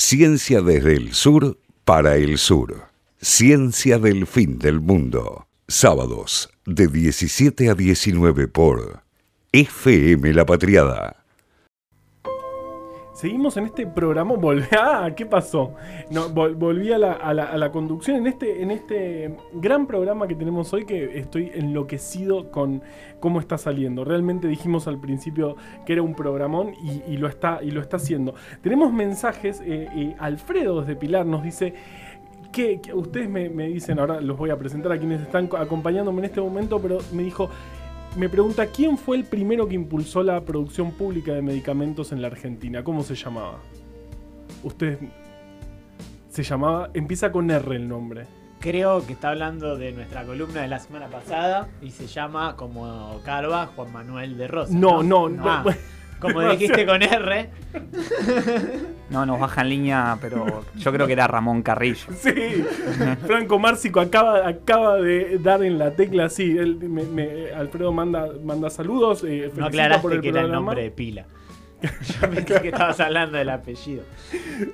Ciencia desde el sur para el sur. Ciencia del fin del mundo. Sábados de 17 a 19 por FM La Patriada. Seguimos en este programa. Volví, ah, ¿qué pasó? Volví a la, conducción en este, en este gran programa que tenemos hoy que estoy enloquecido con cómo está saliendo. Realmente dijimos al principio que era un programón y, lo, está, y lo está haciendo. Tenemos mensajes. eh, Alfredo desde Pilar nos dice que, ustedes me, dicen, ahora los voy a presentar a quienes están co- acompañándome en este momento, pero me dijo, me pregunta, ¿quién fue el primero que impulsó la producción pública de medicamentos en la Argentina? ¿Cómo se llamaba? Ustedes... Se llamaba... Empieza con R el nombre. Creo que está hablando de nuestra columna de la semana pasada y se llama como Carva Juan Manuel de Rosa. No, no, no. Ah, como dijiste con R, No, nos baja en línea, pero yo creo que era Ramón Carrillo. Sí, Franco Márcico acaba, acaba de dar en la tecla, sí, él me- me- Alfredo manda, manda saludos. eh, no aclaraste por el que era el nombre de pila. Yo pensé que estabas hablando del apellido.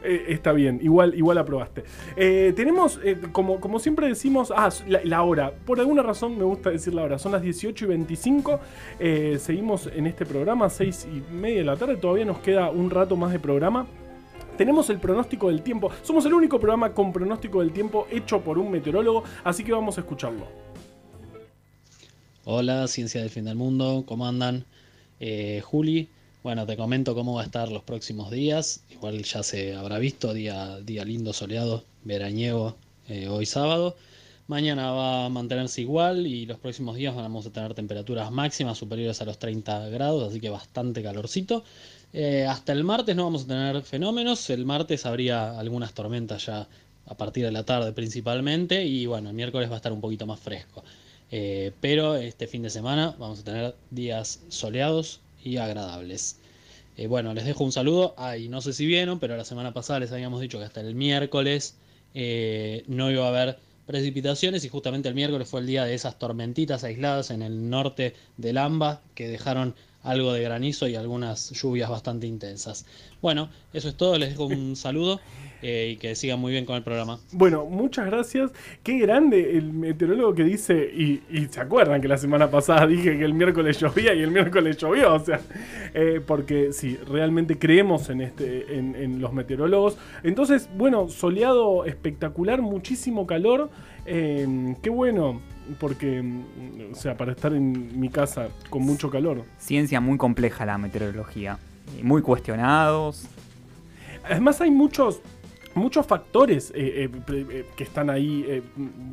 Eh, está bien, igual, igual aprobaste. Eh, tenemos, eh, como, como siempre decimos, ah, la, la hora. Por alguna razón me gusta decir la hora. Son las 18 y 25. Eh, seguimos en este programa, 6 y media de la tarde. Todavía nos queda un rato más de programa. Tenemos el pronóstico del tiempo. Somos el único programa con pronóstico del tiempo hecho por un meteorólogo, así que vamos a escucharlo. Hola, Ciencia del Fin del Mundo, ¿cómo andan? Eh, Juli, bueno, te comento cómo va a estar los próximos días. Igual ya se habrá visto, día, día lindo, soleado, veraniego, eh, hoy sábado. Mañana va a mantenerse igual y los próximos días vamos a tener temperaturas máximas superiores a los 30 grados, así que bastante calorcito. Eh, hasta el martes no vamos a tener fenómenos, el martes habría algunas tormentas ya a partir de la tarde principalmente y bueno, el miércoles va a estar un poquito más fresco. Eh, pero este fin de semana vamos a tener días soleados y agradables. Eh, bueno, les dejo un saludo. Ah, y no sé si vieron, pero la semana pasada les habíamos dicho que hasta el miércoles eh, no iba a haber precipitaciones y justamente el miércoles fue el día de esas tormentitas aisladas en el norte del AMBA que dejaron algo de granizo y algunas lluvias bastante intensas. Bueno, eso es todo. Les dejo un saludo eh, y que sigan muy bien con el programa. Bueno, muchas gracias. Qué grande el meteorólogo que dice, y, y se acuerdan que la semana pasada dije que el miércoles llovía y el miércoles llovió, o sea, eh, porque sí, realmente creemos en, este, en, en los meteorólogos. Entonces, bueno, soleado espectacular, muchísimo calor, eh, qué bueno, porque, mm, o sea, para estar en mi casa con mucho calor. Ciencia muy compleja la meteorología. Muy cuestionados. Además hay muchos, muchos factores eh, eh, eh, que están ahí eh,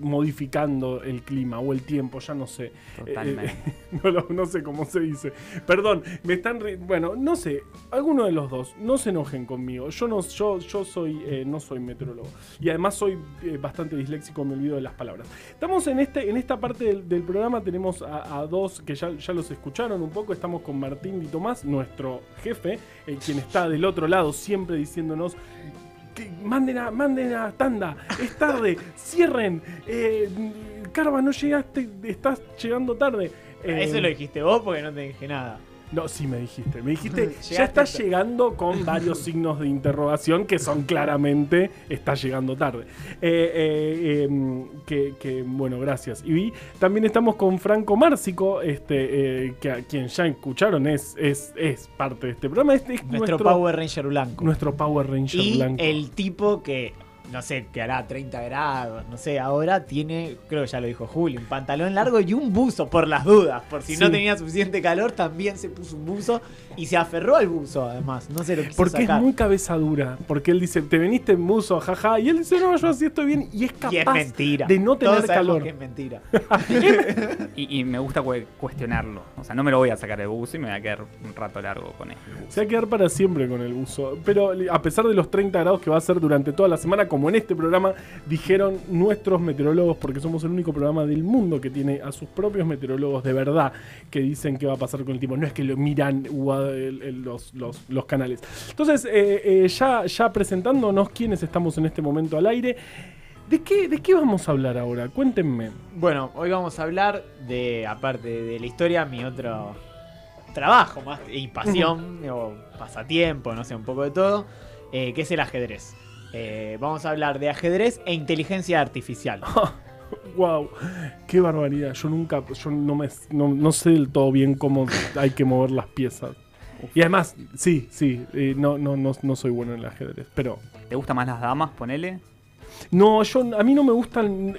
modificando el clima o el tiempo, ya no sé. Totalmente. No, lo- no sé cómo se dice. Perdón, me están... Bueno, no sé, alguno de los dos, no se enojen conmigo. Yo no, yo, yo soy, no soy meteorólogo. Y además soy bastante disléxico, me olvido de las palabras. Estamos en, este, en esta parte del, del programa, tenemos a, a dos que ya, ya los escucharon un poco. Estamos con Martín Di Tomás, nuestro jefe, quien está del otro lado siempre diciéndonos que manden a, manden a tanda, es tarde, cierren, eh, Carva, no llegaste, estás llegando tarde. Eh, Eso lo dijiste vos porque no te dije nada. No, sí me dijiste, me dijiste, ya tarde. llegando con varios signos de interrogación que son claramente, está llegando tarde. Eh, eh, em, que, que, bueno, gracias. Y también estamos con Franco Márcico, este, eh, que a quien ya escucharon es, es, es parte de este programa. Este es Nuestro, Power Ranger blanco. Nuestro Power Ranger y blanco. el tipo que, no sé, te hará 30 grados, no sé, ahora tiene, creo que ya lo dijo Juli, un pantalón largo y un buzo por las dudas. Por si Sí. no tenía suficiente calor, también se puso un buzo y se aferró al buzo, además. No se lo quiso Porque sacar. es muy cabeza dura. Porque él dice, te veniste en buzo, jaja. Y él dice, no, yo así estoy bien. Y es capaz y es mentira. de no tener Todos calor. que es mentira. Y, y me gusta cue- cuestionarlo. O sea, no me lo voy a sacar el buzo y me voy a quedar un rato largo con él. Se va a quedar para siempre con el buzo. Pero a pesar de los 30 grados que va a ser durante toda la semana, como en este programa, dijeron nuestros meteorólogos, porque somos el único programa del mundo que tiene a sus propios meteorólogos de verdad que dicen qué va a pasar con el tiempo. No es que lo miran los, los- los canales. Entonces, eh, eh, ya, ya presentándonos quiénes estamos en este momento al aire. ¿De qué, ¿De qué vamos a hablar ahora? Cuéntenme. Bueno, hoy vamos a hablar de, aparte de la historia, mi otro trabajo más y pasión o pasatiempo, no sé, un poco de todo. eh, que es el ajedrez. Eh, vamos a hablar de ajedrez e inteligencia artificial. Wow, qué barbaridad. Yo nunca, yo no me no, no sé del todo bien cómo hay que mover las piezas. Y además, sí, sí, eh, no, no, no, no soy bueno en el ajedrez, pero ¿Te gustan más las damas? Ponele. no, yo a mí no me gustan.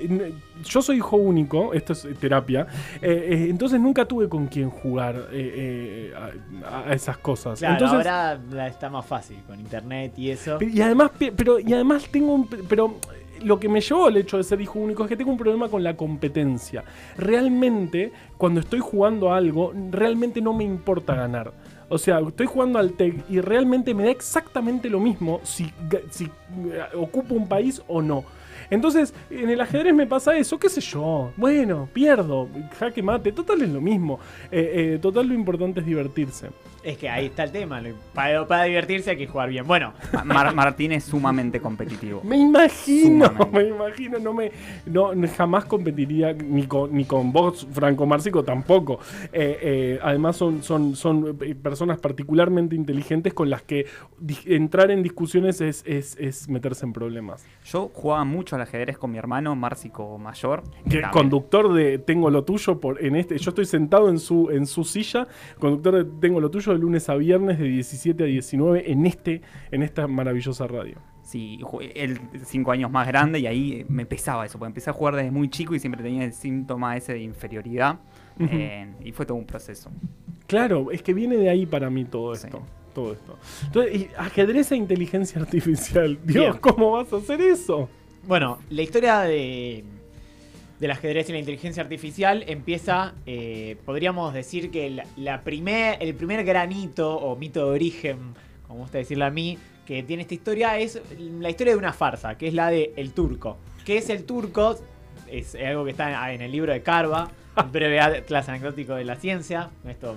Yo soy hijo único, esto es eh, terapia, eh, eh, entonces nunca tuve con quién jugar eh, eh, a, a esas cosas. Claro, entonces, ahora la- está más fácil con internet y eso. y además, pe- pero y además tengo un, pero lo que me llevó al hecho de ser hijo único es que tengo un problema con la competencia. Realmente, cuando estoy jugando a algo, realmente no me importa ganar. O sea, estoy jugando al TEC y realmente me da exactamente lo mismo si, eh, ocupo un país o no. Entonces, en el ajedrez me pasa eso, qué sé yo. Bueno, pierdo, jaque mate, total es lo mismo. Eh, eh, total lo importante es divertirse. Es que ahí está el tema. Para, para divertirse hay que jugar bien. Bueno, Ma- Mar- Martín es sumamente competitivo. Me imagino, Sumamente. me imagino, no me, no, jamás competiría ni con, ni con vos, Franco Marcico, tampoco. Eh, eh, además son, son, son eh, personas particularmente inteligentes con las que entrar en discusiones es, es, es meterse en problemas. Yo jugaba mucho al ajedrez con mi hermano, Márcico Mayor. Que conductor de Tengo lo tuyo por en este, yo estoy sentado en su, en su silla, conductor de Tengo lo tuyo de lunes a viernes de 17 a 19 en este, en esta maravillosa radio. Sí, él cinco años más grande y ahí me pesaba eso, porque empecé a jugar desde muy chico y siempre tenía el síntoma ese de inferioridad. Eh, y fue todo un proceso. Claro, es que viene de ahí para mí todo Sí. esto. Todo esto. Entonces, y ajedrez e inteligencia artificial. Dios, Bien. ¿cómo vas a hacer eso? Bueno, la historia de, del ajedrez y la inteligencia artificial empieza, eh, podríamos decir que la, primer, el primer granito o mito de origen, como gusta decirlo a mí, que tiene esta historia es la historia de una farsa, que es la de El Turco. ¿Qué es El Turco? Es algo que está en el libro de Carva, un breve atlas anecdótico de la ciencia. Esto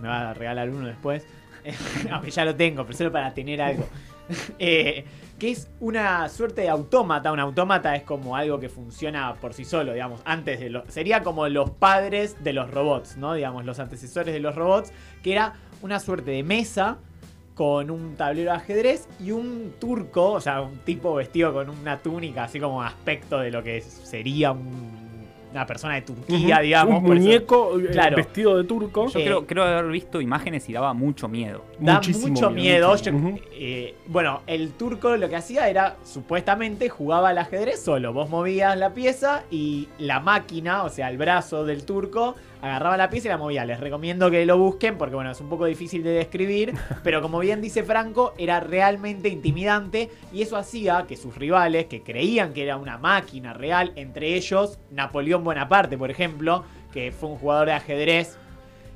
me va a regalar uno después. Aunque ya lo tengo, pero solo para tener algo. Eh, que es una suerte de autómata. Un autómata es como algo que funciona por sí solo, digamos. Antes de. Sería como los padres de los robots, ¿no? Digamos, los antecesores de los robots. Que era una suerte de mesa con un tablero de ajedrez y un turco, o sea, un tipo vestido con una túnica, así como aspecto de lo que sería un- una persona de Turquía, digamos. Un por muñeco eh, Claro. vestido de turco. Yo Eh, creo, creo haber visto imágenes y daba mucho miedo. da Muchísimo mucho miedo. Yo- eh, bueno, el turco lo que hacía era, supuestamente, jugaba al ajedrez solo. Vos movías la pieza y la máquina, o sea, el brazo del turco, agarraba la pieza y la movía. Les recomiendo que lo busquen porque, bueno, es un poco difícil de describir. pero como bien dice Franco, era realmente intimidante y eso hacía que sus rivales, que creían que era una máquina real, entre ellos Napoleón Bonaparte, por ejemplo, que fue un jugador de ajedrez.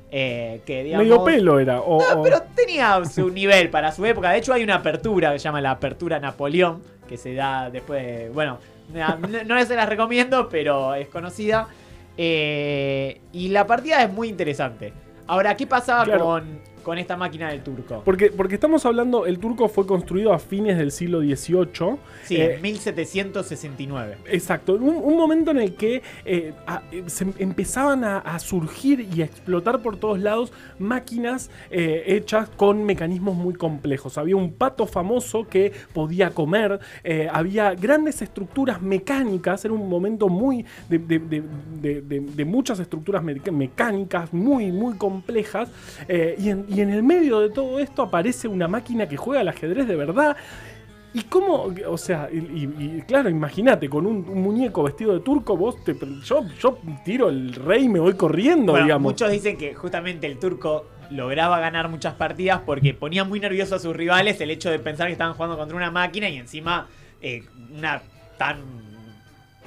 eh, que digamos, Medio pelo era. O, no, o- pero tenía su nivel para su época. De hecho, hay una apertura que se llama la Apertura Napoleón, que se da después de. Bueno, no, no se las recomiendo, pero es conocida. Eh, y la partida es muy interesante. Ahora, ¿qué pasaba Claro. con, con esta máquina del turco? Porque, porque estamos hablando, el turco fue construido a fines del siglo XVIII. Sí, eh, en 1769. Exacto, un, un momento en el que eh, a- eh, se em- empezaban a, a surgir y a explotar por todos lados máquinas eh, hechas con mecanismos muy complejos. Había un pato famoso que podía comer, eh, había grandes estructuras mecánicas, era un momento muy de, de- de- de- muchas estructuras mecánicas muy, muy complejas. eh, y, en, y en el medio de todo esto aparece una máquina que juega al ajedrez de verdad. ¿Y cómo? O sea, y, y- y claro, imagínate, con un, un muñeco vestido de turco, vos te. Yo, yo tiro el rey y me voy corriendo, Bueno, digamos. muchos dicen que justamente el turco lograba ganar muchas partidas porque ponía muy nervioso a sus rivales el hecho de pensar que estaban jugando contra una máquina y encima eh, una tan,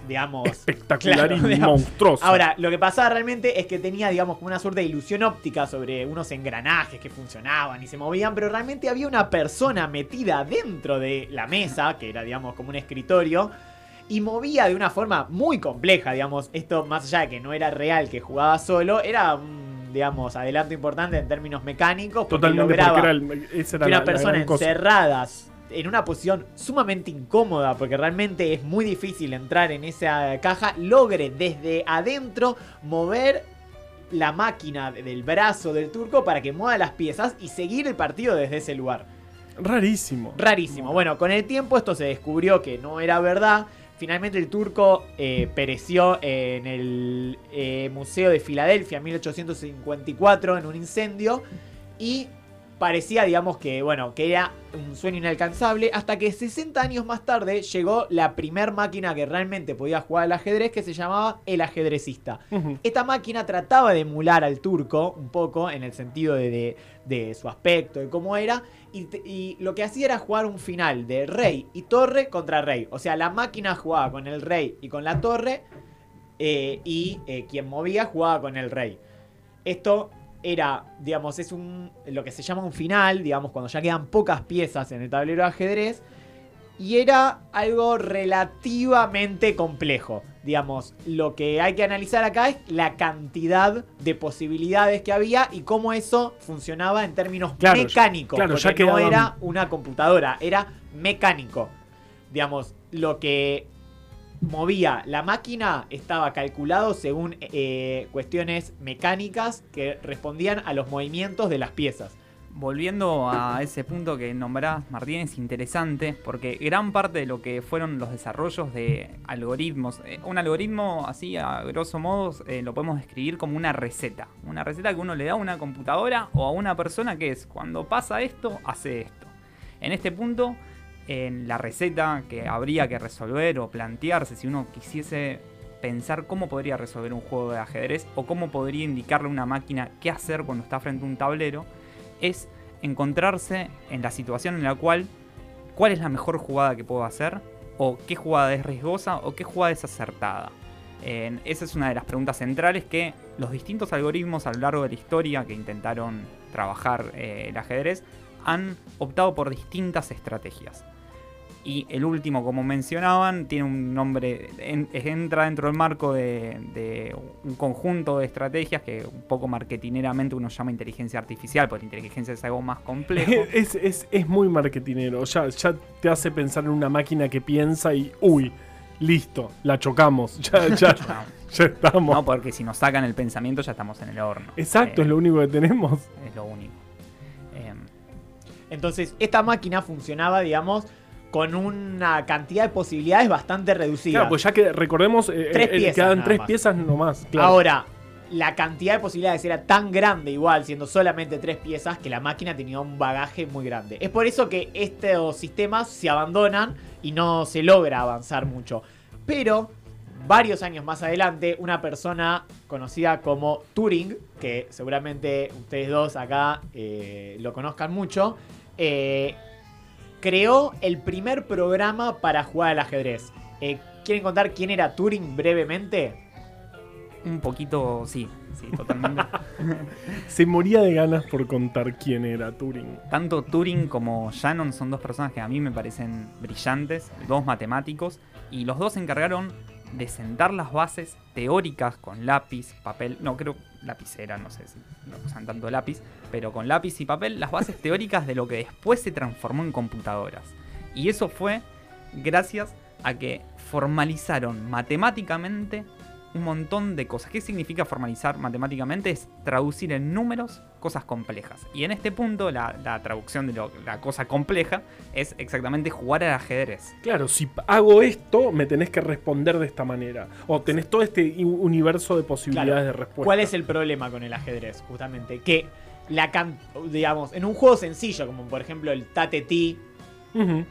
digamos... Espectacular claro, y digamos. monstruoso. Ahora, lo que pasaba realmente es que tenía, digamos, como una suerte de ilusión óptica sobre unos engranajes que funcionaban y se movían, pero realmente había una persona metida dentro de la mesa, que era, digamos, como un escritorio, y movía de una forma muy compleja, digamos. Esto, más allá de que no era real que jugaba solo, era un, digamos, adelanto importante en términos mecánicos, porque Totalmente, lograba porque era el- esa era que la- una la persona cosa. encerrada en una posición sumamente incómoda, porque realmente es muy difícil entrar en esa caja, logre desde adentro mover la máquina del brazo del turco para que mueva las piezas y seguir el partido desde ese lugar. Rarísimo. Rarísimo. Bueno, con el tiempo esto se descubrió que no era verdad. Finalmente el turco eh, pereció en el eh, Museo de Filadelfia en 1854 en un incendio y parecía, digamos, que, bueno, que era un sueño inalcanzable hasta que 60 años más tarde llegó la primer máquina que realmente podía jugar al ajedrez que se llamaba el ajedrecista. Esta máquina trataba de emular al turco un poco en el sentido de, de- de su aspecto, de cómo era, y lo que hacía era jugar un final de rey y torre contra rey. O sea, la máquina jugaba con el rey y con la torre, eh, y eh, quien movía jugaba con el rey. Esto era, digamos, es un lo que se llama un final, digamos, cuando ya quedan pocas piezas en el tablero de ajedrez. Y era algo relativamente complejo. Digamos, lo que hay que analizar acá es la cantidad de posibilidades que había y cómo eso funcionaba en términos Claro, mecánicos. claro, porque ya no quedaban- era una computadora, era mecánico. Digamos, lo que movía la máquina estaba calculado según eh, cuestiones mecánicas que respondían a los movimientos de las piezas. Volviendo a ese punto que nombrás, Martín, es interesante porque gran parte de lo que fueron los desarrollos de algoritmos, eh, un algoritmo así a grosso modo eh, lo podemos describir como una receta. Una receta que uno le da a una computadora o a una persona que es, cuando pasa esto, hace esto. En este punto, en la receta que habría que resolver o plantearse si uno quisiese pensar cómo podría resolver un juego de ajedrez o cómo podría indicarle a una máquina qué hacer cuando está frente a un tablero, es encontrarse en la situación en la cual cuál es la mejor jugada que puedo hacer o qué jugada es riesgosa o qué jugada es acertada. Esa es una de las preguntas centrales que los distintos algoritmos a lo largo de la historia que intentaron trabajar eh, el ajedrez han optado por distintas estrategias. Y el último, como mencionaban, tiene un nombre, en- entra dentro del marco de, de un conjunto de estrategias que un poco marketineramente uno llama inteligencia artificial, porque la inteligencia es algo más complejo. Es, es, es muy marketinero. Ya, ya te hace pensar en una máquina que piensa y. Uy, listo, la chocamos. Ya, ya, No, ya estamos. no, porque si nos sacan el pensamiento ya estamos en el horno. Exacto, Eh, es lo único que tenemos. es lo único. Em, Entonces, esta máquina funcionaba, digamos, con una cantidad de posibilidades bastante reducida. Claro, pues ya que recordemos, eh, Tres eh, piezas quedan tres más. piezas nomás. Claro. Ahora, la cantidad de posibilidades era tan grande, igual, siendo solamente tres piezas, que la máquina tenía un bagaje muy grande. Es por eso que estos sistemas se abandonan y no se logra avanzar mucho. Pero, varios años más adelante, una persona conocida como Turing, que seguramente ustedes dos acá eh, lo conozcan mucho, eh, creó el primer programa para jugar al ajedrez. Eh, ¿Quieren contar quién era Turing brevemente? un poquito, sí, sí, totalmente. Se moría de ganas por contar quién era Turing. Tanto Turing como Shannon son dos personas que a mí me parecen brillantes, dos matemáticos, y los dos se encargaron de sentar las bases teóricas con lápiz, papel, no creo lapicera, no sé si no usan tanto lápiz, pero con lápiz y papel, las bases teóricas de lo que después se transformó en computadoras. Y eso fue gracias a que formalizaron matemáticamente un montón de cosas. ¿Qué significa formalizar matemáticamente? Es traducir en números cosas complejas. Y en este punto la, la traducción de lo- la cosa compleja es exactamente jugar al ajedrez. Claro, si hago esto, me tenés que responder de esta manera. O tenés todo este universo de posibilidades Claro. de respuesta. ¿Cuál es el problema con el ajedrez? Justamente que la digamos, en un juego sencillo, como por ejemplo el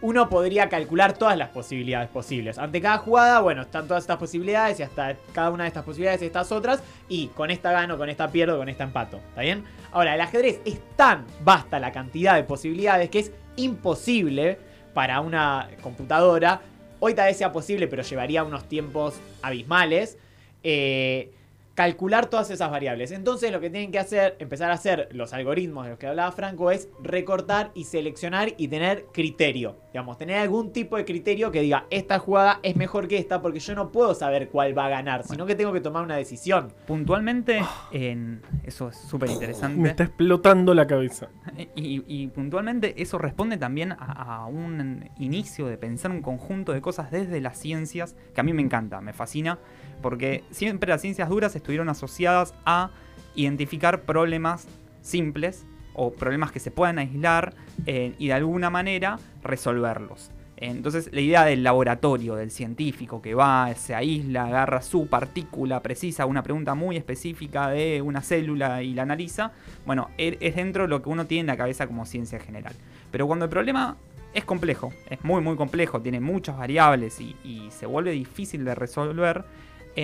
Uno podría calcular todas las posibilidades posibles. Ante cada jugada, bueno, están todas estas posibilidades y hasta cada una de estas posibilidades y estas otras. Y con esta gano, con esta pierdo, con esta empato. ¿Está bien? Ahora, el ajedrez es tan vasta la cantidad de posibilidades que es imposible para una computadora. Hoy tal vez sea posible, pero llevaría unos tiempos abismales. eh, calcular todas esas variables. Entonces lo que tienen que hacer, empezar a hacer los algoritmos de los que hablaba Franco es recortar y seleccionar y tener criterio. Digamos, tener algún tipo de criterio que diga, esta jugada es mejor que esta porque yo no puedo saber cuál va a ganar, sino que tengo que tomar una decisión. Puntualmente, en, eso es súper Me interesante. está explotando la cabeza. Y, y puntualmente eso responde también a, a un inicio de pensar un conjunto de cosas desde las ciencias que a mí me encanta, me fascina, porque siempre las ciencias duras estuvieron asociadas a identificar problemas simples o problemas que se puedan aislar eh, y de alguna manera resolverlos. Entonces la idea del laboratorio, del científico que va, se aísla, agarra su partícula precisa, una pregunta muy específica de una célula y la analiza, bueno, e, es dentro de lo que uno tiene en la cabeza como ciencia general. Pero cuando el problema es complejo, es muy muy complejo, tiene muchas variables y, y se vuelve difícil de resolver,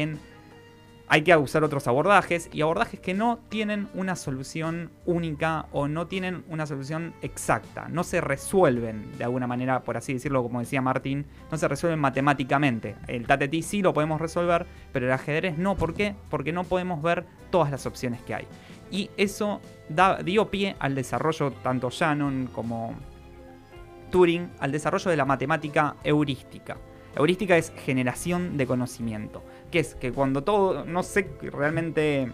en hay que usar otros abordajes y abordajes que no tienen una solución única o no tienen una solución exacta, no se resuelven de alguna manera, por así decirlo, como decía Martín, no se resuelven matemáticamente. El TATETI sí lo podemos resolver, pero el ajedrez no. ¿Por qué? Porque no podemos ver todas las opciones que hay. Y eso dio pie al desarrollo tanto Shannon como Turing, al desarrollo de la matemática heurística. Heurística es generación de conocimiento que es que cuando todo, no sé realmente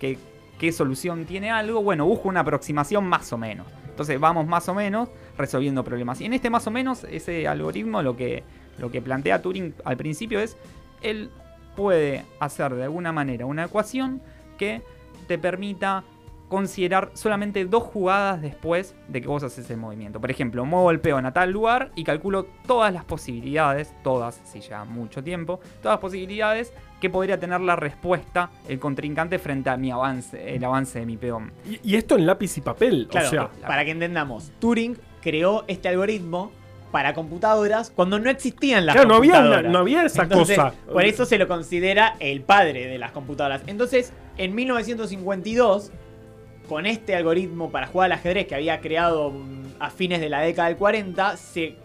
qué, qué solución tiene algo, bueno, busco una aproximación más o menos. Entonces vamos más o menos resolviendo problemas. Y en este más o menos, ese algoritmo lo que, lo que plantea Turing al principio es, él puede hacer de alguna manera una ecuación que te permita considerar solamente dos jugadas después de que vos haces el movimiento. Por ejemplo, muevo el peón a tal lugar y calculo todas las posibilidades, todas, si lleva mucho tiempo, todas las posibilidades que podría tener la respuesta el contrincante frente a mi avance, el avance de mi peón. Y, esto en lápiz y papel, claro, o sea, para que entendamos, Turing creó este algoritmo para computadoras cuando no existían las claro, computadoras. No había, no había esa cosa. Por eso se lo considera el padre de las computadoras. Entonces, en 1952 con este algoritmo para jugar al ajedrez que había creado mm, a fines de la década del 40, se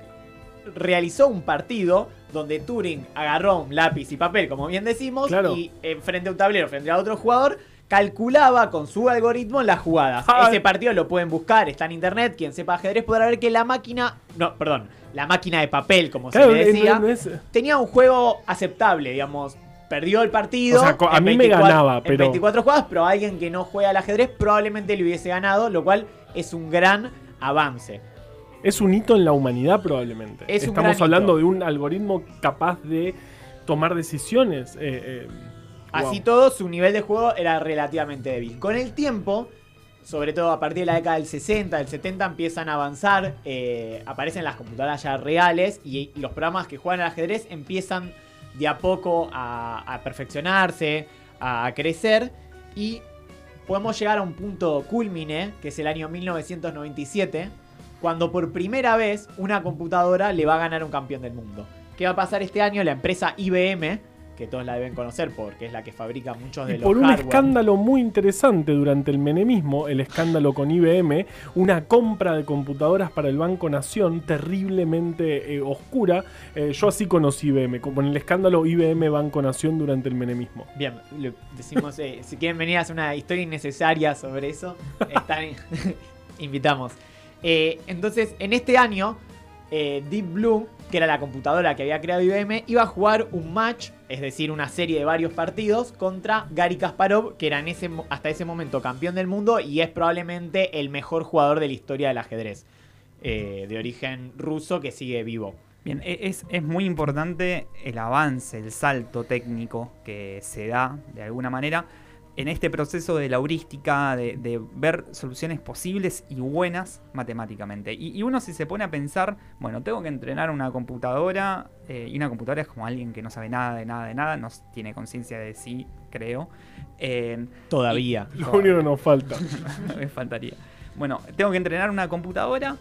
realizó un partido donde Turing agarró un lápiz y papel, como bien decimos, y eh, frente a un tablero, frente a otro jugador, calculaba con su algoritmo las jugadas. Ese partido lo pueden buscar, está en internet, quien sepa ajedrez podrá ver que la máquina, no, perdón, la máquina de papel, como se le decía, tenía un juego aceptable, digamos, perdió el partido. O sea, a mí me ganaba, pero. En 24 jugadas, pero alguien que no juega al ajedrez probablemente le hubiese ganado, lo cual es un gran avance. Es un hito en la humanidad, probablemente. Estamos hablando de un algoritmo capaz de tomar decisiones. Eh, eh, Así todo, su nivel de juego era relativamente débil. Con el tiempo, sobre todo a partir de la década del 60, del 70, empiezan a avanzar. Eh, aparecen las computadoras ya reales y los programas que juegan al ajedrez empiezan de a poco a, perfeccionarse, a, crecer y podemos llegar a un punto culmine, que es el año 1997, cuando por primera vez una computadora le va a ganar un campeón del mundo. ¿Qué va a pasar este año? La empresa IBM que todos la deben conocer porque es la que fabrica muchos de y los por un escándalo muy interesante durante el menemismo, el escándalo con IBM, una compra de computadoras para el Banco Nación terriblemente eh, oscura. Eh, yo así conocí IBM, con el escándalo IBM Banco Nación durante el menemismo. Bien, decimos, eh, si quieren venir a hacer una historia innecesaria sobre eso, están, invitamos. entonces, en este año, Deep Blue que era la computadora que había creado IBM, iba a jugar un match, es decir, una serie de varios partidos, contra Gary Kasparov, que era hasta ese momento campeón del mundo y es probablemente el mejor jugador de la historia del ajedrez, eh, de origen ruso que sigue vivo. Bien, e, es, es, muy importante el avance, el salto técnico que se da de alguna manera en este proceso de la heurística, de, ver soluciones posibles y buenas matemáticamente. Y, uno si se pone a pensar, bueno, tengo que entrenar una computadora, eh, y una computadora es como alguien que no sabe nada de nada de nada, no tiene conciencia de sí, creo. todavía. Lo único que nos falta. Me faltaría. Bueno, tengo que entrenar una computadora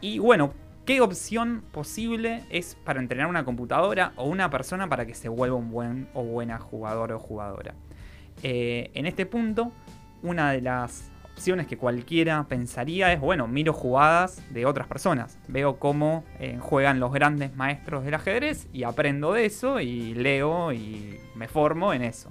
y bueno, ¿qué opción posible es para entrenar una computadora o una persona para que se vuelva un buen o buena jugador o jugadora? Eh, en este punto, una de las opciones que cualquiera pensaría es, bueno, miro jugadas de otras personas, veo cómo eh, juegan los grandes maestros del ajedrez y aprendo de eso y leo y me formo en eso.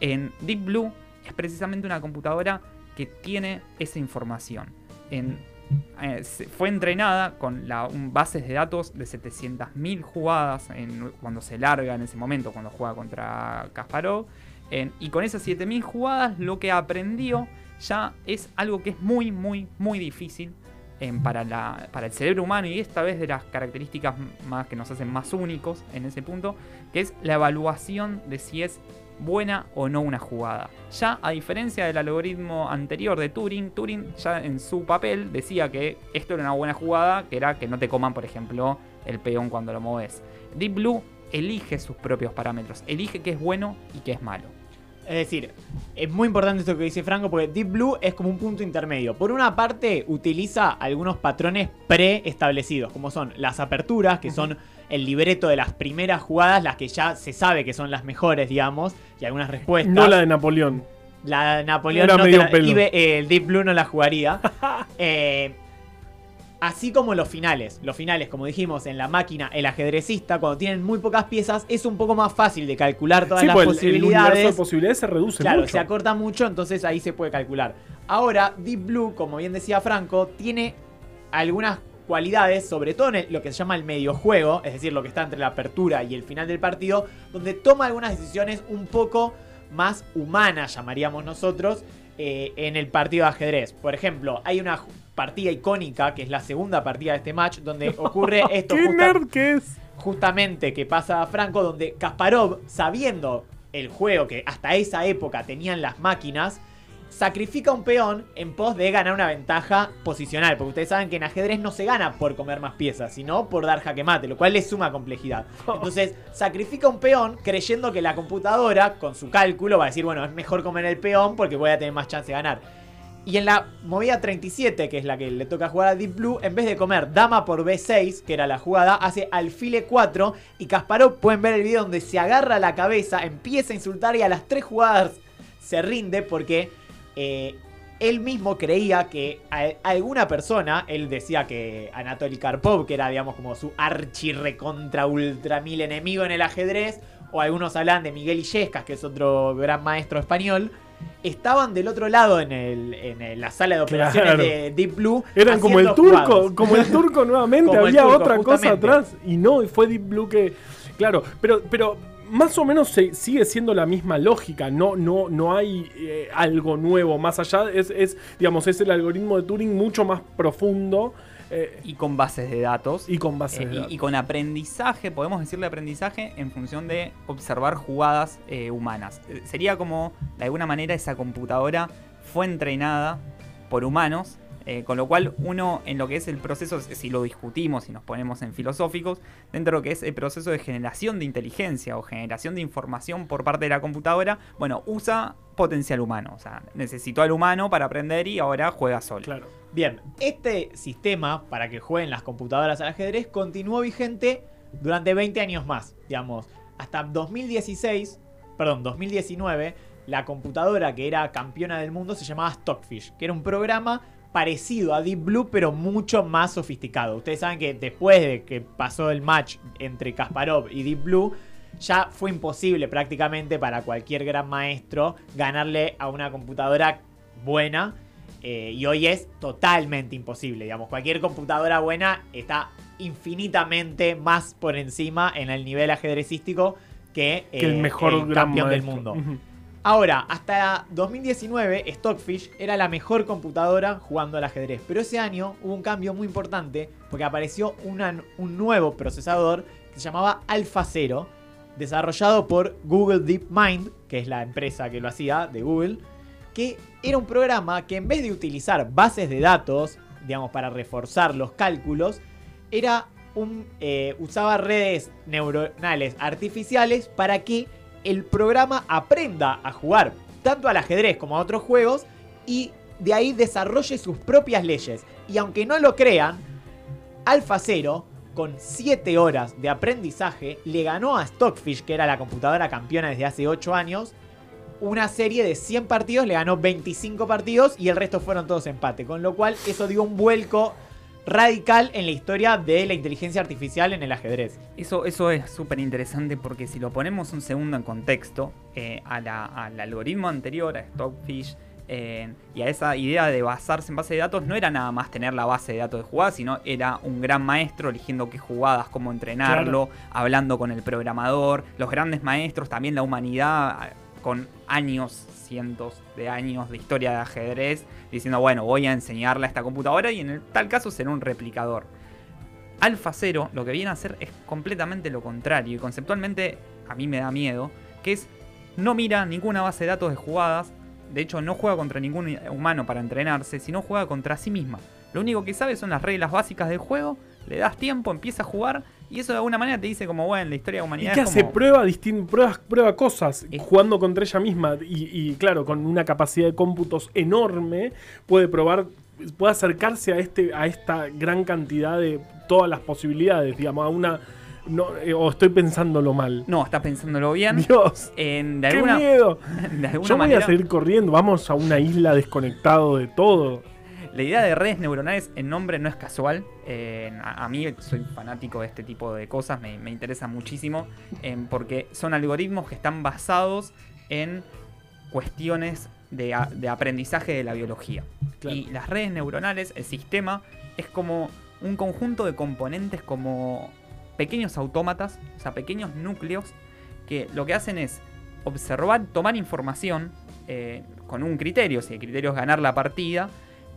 En Deep Blue es precisamente una computadora que tiene esa información. Eh, fue entrenada con la, bases de datos de 700.000 jugadas cuando se larga en ese momento, cuando juega contra Kasparov y con esas 7000 jugadas lo que aprendió ya es algo que es muy, muy, muy difícil para, para el cerebro humano y esta vez de las características más que nos hacen más únicos en ese punto, que es la evaluación de si es buena o no una jugada. Ya a diferencia del algoritmo anterior de Turing, Turing ya en su papel decía que esto era una buena jugada, que era que no te coman, por ejemplo, el peón cuando lo moves. Deep Blue elige sus propios parámetros, elige qué es bueno y qué es malo. Es decir, es muy importante esto que dice Franco porque Deep Blue es como un punto intermedio. Por una parte, utiliza algunos patrones preestablecidos, como son las aperturas, que son el libreto de las primeras jugadas, las que ya se sabe que son las mejores, digamos, y algunas respuestas. No la de Napoleón. La de Napoleón Era no te medio la- pelo. Ibe- eh, el Deep Blue no la jugaría. Eh, así como los finales. Los finales, como dijimos, en la máquina, el ajedrecista, cuando tienen muy pocas piezas, es un poco más fácil de calcular todas Sí, las pues el- el, universo posibilidades. de posibilidades se reduce Claro, mucho. se acorta mucho, entonces ahí se puede calcular. Ahora, Deep Blue, como bien decía Franco, tiene algunas cualidades, sobre todo en el- lo que se llama el medio juego, es decir, lo que está entre la apertura y el final del partido, donde toma algunas decisiones un poco más humanas, llamaríamos nosotros, eh, en el partido de ajedrez. Por ejemplo, hay una partida icónica, que es la segunda partida de este match, donde ocurre esto ¡Qué justa- nerd que es! justamente que pasa a Franco, donde Kasparov, sabiendo el juego que hasta esa época tenían las máquinas, sacrifica un peón en pos de ganar una ventaja posicional. Porque ustedes saben que en ajedrez no se gana por comer más piezas, sino por dar jaque mate, lo cual le suma complejidad. Entonces, sacrifica un peón creyendo que la computadora, con su cálculo, va a decir, bueno, es mejor comer el peón porque voy a tener más chance de ganar. Y en la movida 37, que es la que le toca jugar a Deep Blue, en vez de comer dama por B6, que era la jugada, hace alfile 4 y Kasparov pueden ver el video donde se agarra la cabeza, empieza a insultar y a las tres jugadas se rinde porque eh, él mismo creía que alguna persona, él decía que Anatoly Karpov, que era digamos como su archi recontra ultra mil enemigo en el ajedrez, o algunos hablan de Miguel Illescas, que es otro gran maestro español, estaban del otro lado en, el, en el- la sala de operaciones Claro. de Deep Blue. Eran como el turco, como el turco nuevamente, había turco, otra cosa atrás y no, fue Deep Blue que claro, pero pero más o menos se- sigue siendo la misma lógica, no no no hay eh, algo nuevo más allá, es, es digamos, es el algoritmo de Turing mucho más profundo eh, Y con bases de datos. y con base Eh, de y- datos. y, con aprendizaje, podemos decirle aprendizaje en función de observar jugadas eh, humanas. Sería como, de alguna manera, esa computadora fue entrenada por humanos, eh, con lo cual uno en lo que es el proceso, si lo discutimos y nos ponemos en filosóficos, dentro de lo que es el proceso de generación de inteligencia o generación de información por parte de la computadora, bueno, usa potencial humano, o sea, necesitó al humano para aprender y ahora juega solo. Claro. Bien, este sistema para que jueguen las computadoras al ajedrez continuó vigente durante 20 años más, digamos. Hasta 2016, perdón, 2019, la computadora que era campeona del mundo se llamaba Stockfish, que era un programa parecido a Deep Blue, pero mucho más sofisticado. Ustedes saben que después de que pasó el match entre Kasparov y Deep Blue, ya fue imposible prácticamente para cualquier gran maestro ganarle a una computadora buena. eh, y hoy es totalmente imposible. Digamos, cualquier computadora buena está infinitamente más por encima en el nivel ajedrecístico que, Que el eh, mejor el gran campeón del mundo. Ahora, hasta 2019, Stockfish era la mejor computadora jugando al ajedrez. Pero ese año hubo un cambio muy importante porque apareció un nuevo procesador que se llamaba Alpha Zero, desarrollado por Google DeepMind, que es la empresa que lo hacía de Google, que era un programa que en vez de utilizar bases de datos, digamos, para reforzar los cálculos, era un, eh, usaba redes neuronales artificiales para que el programa aprenda a jugar tanto al ajedrez como a otros juegos y de ahí desarrolle sus propias leyes. Y aunque no lo crean, Alpha Zero, con 7 horas de aprendizaje, le ganó a Stockfish, que era la computadora campeona desde hace 8 años, una serie de 100 partidos, le ganó 25 partidos y el resto fueron todos empate. Con lo cual eso dio un vuelco radical en la historia de la inteligencia artificial en el ajedrez. Eso, eso es súper interesante porque si lo ponemos un segundo en contexto eh, a la- al algoritmo anterior, a Stockfish, eh, y a esa idea de basarse en base de datos, no era nada más tener la base de datos de jugadas, sino era un gran maestro eligiendo qué jugadas, cómo entrenarlo, hablando con el programador, los grandes maestros, también la humanidad eh, con años, de años de historia de ajedrez, diciendo, bueno, voy a enseñarle a esta computadora y en el- tal caso será un replicador. Alpha Zero lo que viene a hacer es completamente lo contrario y conceptualmente a mí me da miedo, que es no mira ninguna base de datos de jugadas, de hecho no juega contra ningún humano para entrenarse, sino juega contra sí misma. Lo único que sabe son las reglas básicas del juego, le das tiempo, empieza a jugar y eso de alguna manera te dice como, bueno, la historia de la Y humanidad que es hace como... prueba, distin- pruebas, prueba cosas Es- jugando contra ella misma. Y, y, claro, con una capacidad de cómputos enorme, puede probar, puede acercarse a este, a esta gran cantidad de todas las posibilidades, digamos, a una. No, eh, o estoy pensándolo mal. No, estás pensándolo bien. Dios, En, de qué alguna, miedo. de alguna Yo voy manera, a seguir corriendo, vamos a una isla desconectado de todo. La idea de redes neuronales en nombre no es casual. Eh, a, a mí soy fanático de este tipo de cosas, me, me interesa muchísimo, eh, porque son algoritmos que están basados en cuestiones de, a- de aprendizaje de la biología. Claro. Y las redes neuronales, el sistema, es como un conjunto de componentes como pequeños autómatas, o sea, pequeños núcleos, que lo que hacen es observar, tomar información eh, con un criterio, si el criterio es ganar la partida,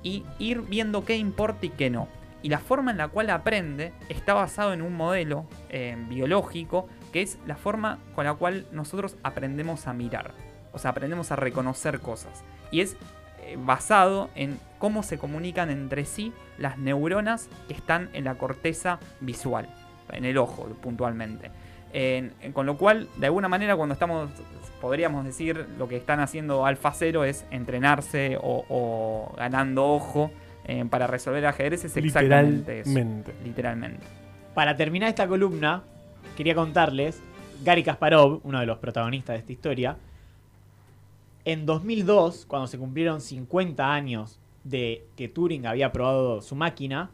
y ir viendo qué importa y qué no. Y la forma en la cual aprende está basado en un modelo eh, biológico, que es la forma con la cual nosotros aprendemos a mirar. O sea, aprendemos a reconocer cosas. Y es eh, basado en cómo se comunican entre sí las neuronas que están en la corteza visual, en el ojo puntualmente. En- en- con lo cual, de alguna manera, cuando estamos, podríamos decir, lo que están haciendo Alpha Cero es entrenarse o, o ganando ojo eh, para resolver ajedrez, es exactamente eso. Literalmente. Literalmente. Para terminar esta columna, quería contarles, Gary Kasparov, uno de los protagonistas de esta historia, en 2002, cuando se cumplieron 50 años de que Turing había probado su máquina,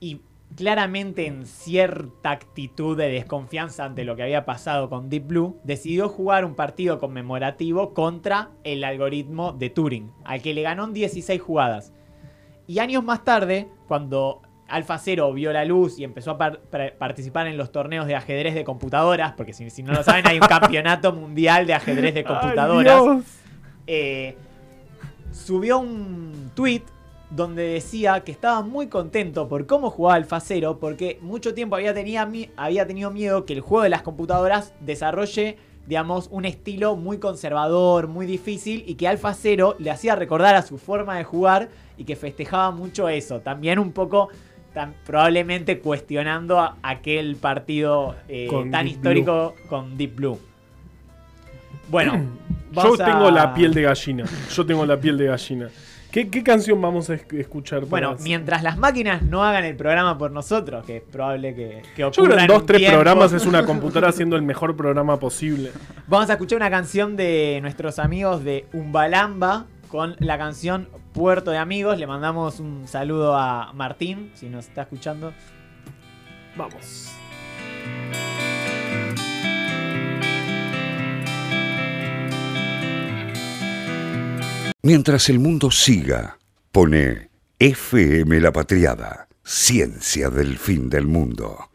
y claramente en cierta actitud de desconfianza ante lo que había pasado con Deep Blue, decidió jugar un partido conmemorativo contra el algoritmo de Turing, al que le ganó en 16 jugadas. Y años más tarde, cuando Alpha Zero vio la luz y empezó a par- par- participar en los torneos de ajedrez de computadoras, porque si, si no lo saben, hay un campeonato mundial de ajedrez de computadoras. Eh, subió un tweet donde decía que estaba muy contento por cómo jugaba Alpha Zero, porque mucho tiempo había, tenía había tenido miedo que el juego de las computadoras desarrolle, digamos, un estilo muy conservador, muy difícil, y que Alpha Zero le hacía recordar a su forma de jugar y que festejaba mucho eso. También un poco, tan- probablemente cuestionando a- aquel partido eh, tan Deep histórico con Deep Blue. Bueno, Yo a- tengo la piel de gallina. Yo tengo la piel de gallina. ¿Qué, qué canción vamos a esc- escuchar? Bueno, mientras las máquinas no hagan el programa por nosotros, que es probable que, que Yo ocurra creo que en dos, tres tiempo, programas es una computadora haciendo el mejor programa posible. Vamos a escuchar una canción de nuestros amigos de Umbalamba con la canción Puerto de Amigos. Le mandamos un saludo a Martín, si nos está escuchando. Vamos. Mientras el mundo siga, pone FM La Patriada, Ciencia del Fin del Mundo.